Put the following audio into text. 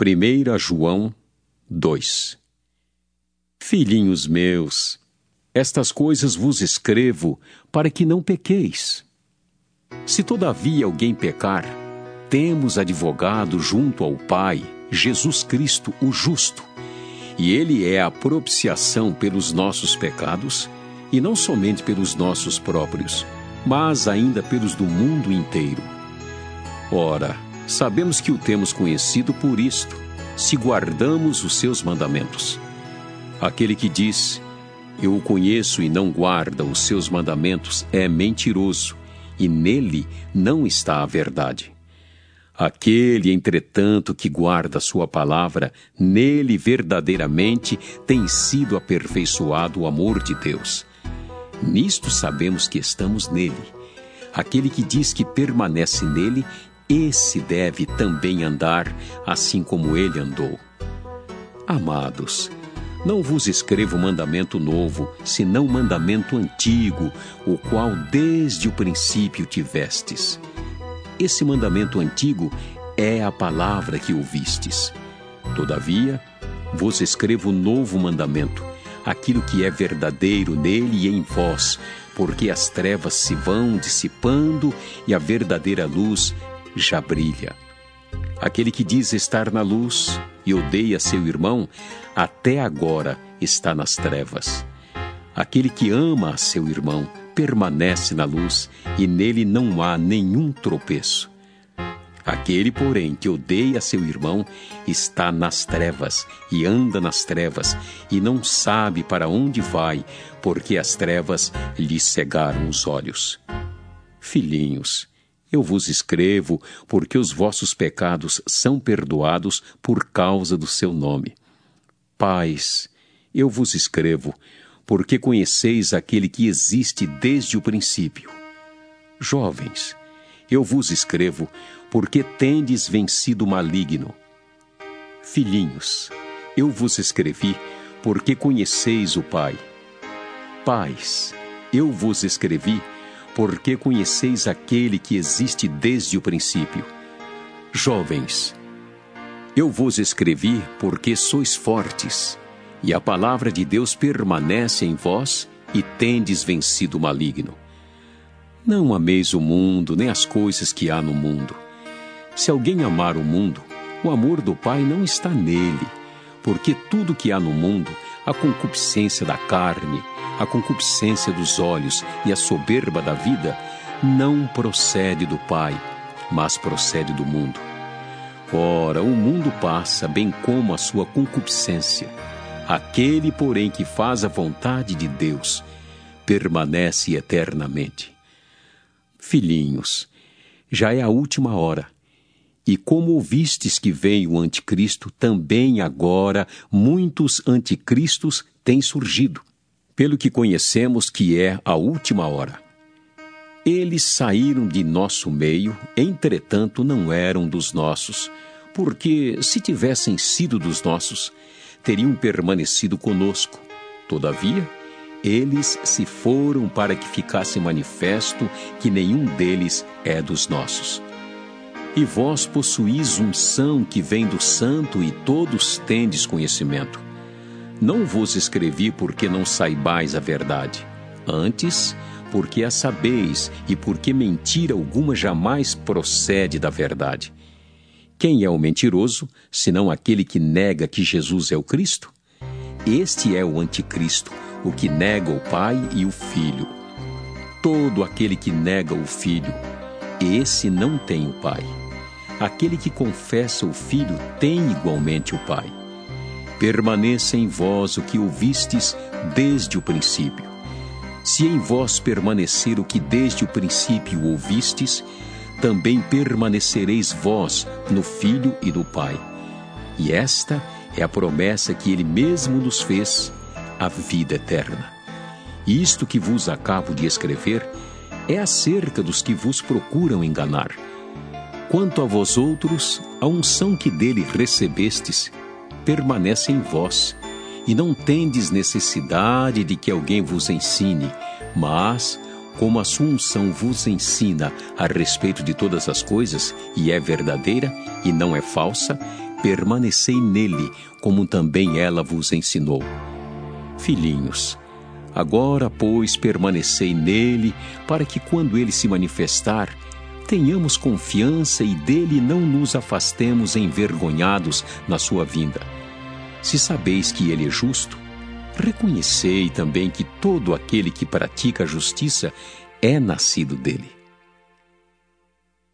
1 João 2 Filhinhos meus, estas coisas vos escrevo para que não pequeis. Se todavia alguém pecar, temos advogado junto ao Pai, Jesus Cristo, o justo, e ele é a propiciação pelos nossos pecados, e não somente pelos nossos próprios, mas ainda pelos do mundo inteiro. Ora, sabemos que o temos conhecido por isto, se guardamos os seus mandamentos. Aquele que diz, Eu o conheço e não guarda os seus mandamentos, é mentiroso, e nele não está a verdade. Aquele, entretanto, que guarda a sua palavra, nele verdadeiramente tem sido aperfeiçoado o amor de Deus. Nisto sabemos que estamos nele. Aquele que diz que permanece nele, esse deve também andar assim como ele andou. Amados, não vos escrevo mandamento novo, senão mandamento antigo, o qual desde o princípio tivestes. Esse mandamento antigo é a palavra que ouvistes. Todavia, vos escrevo novo mandamento, aquilo que é verdadeiro nele e em vós, porque as trevas se vão dissipando e a verdadeira luz já brilha. Aquele que diz estar na luz e odeia seu irmão, até agora está nas trevas. Aquele que ama seu irmão permanece na luz e nele não há nenhum tropeço. Aquele, porém, que odeia seu irmão está nas trevas e anda nas trevas e não sabe para onde vai, porque as trevas lhe cegaram os olhos. Filhinhos, eu vos escrevo porque os vossos pecados são perdoados por causa do seu nome. Pais, eu vos escrevo porque conheceis aquele que existe desde o princípio. Jovens, eu vos escrevo porque tendes vencido o maligno. Filhinhos, eu vos escrevi porque conheceis o Pai. Pais, eu vos escrevi porque conheceis aquele que existe desde o princípio. Jovens, eu vos escrevi porque sois fortes, e a palavra de Deus permanece em vós, e tendes vencido o maligno. Não ameis o mundo, nem as coisas que há no mundo. Se alguém amar o mundo, o amor do Pai não está nele, porque tudo que há no mundo, a concupiscência da carne, a concupiscência dos olhos e a soberba da vida não procede do Pai, mas procede do mundo. Ora, o mundo passa, bem como a sua concupiscência. Aquele, porém, que faz a vontade de Deus, permanece eternamente. Filhinhos, já é a última hora. E como ouvistes que veio o anticristo, também agora muitos anticristos têm surgido pelo que conhecemos que é a última hora. Eles saíram de nosso meio, entretanto não eram dos nossos, porque se tivessem sido dos nossos, teriam permanecido conosco. Todavia, eles se foram para que ficasse manifesto que nenhum deles é dos nossos. E vós possuís unção que vem do Santo e todos tendes conhecimento. Não vos escrevi porque não saibais a verdade, antes, porque a sabeis e porque mentira alguma jamais procede da verdade. Quem é o mentiroso, senão aquele que nega que Jesus é o Cristo? Este é o anticristo, o que nega o Pai e o Filho. Todo aquele que nega o Filho, esse não tem o Pai. Aquele que confessa o Filho tem igualmente o Pai permaneça em vós o que ouvistes desde o princípio. Se em vós permanecer o que desde o princípio ouvistes, também permanecereis vós no Filho e no Pai. E esta é a promessa que ele mesmo nos fez, a vida eterna. Isto que vos acabo de escrever é acerca dos que vos procuram enganar. Quanto a vós outros, a unção que dele recebestes permanece em vós, e não tendes necessidade de que alguém vos ensine, mas, como a sua unção vos ensina a respeito de todas as coisas, e é verdadeira e não é falsa, permanecei nele, como também ela vos ensinou. Filhinhos, agora, pois, permanecei nele, para que quando ele se manifestar, tenhamos confiança e dele não nos afastemos envergonhados na sua vinda. Se sabeis que ele é justo, reconhecei também que todo aquele que pratica a justiça é nascido dele.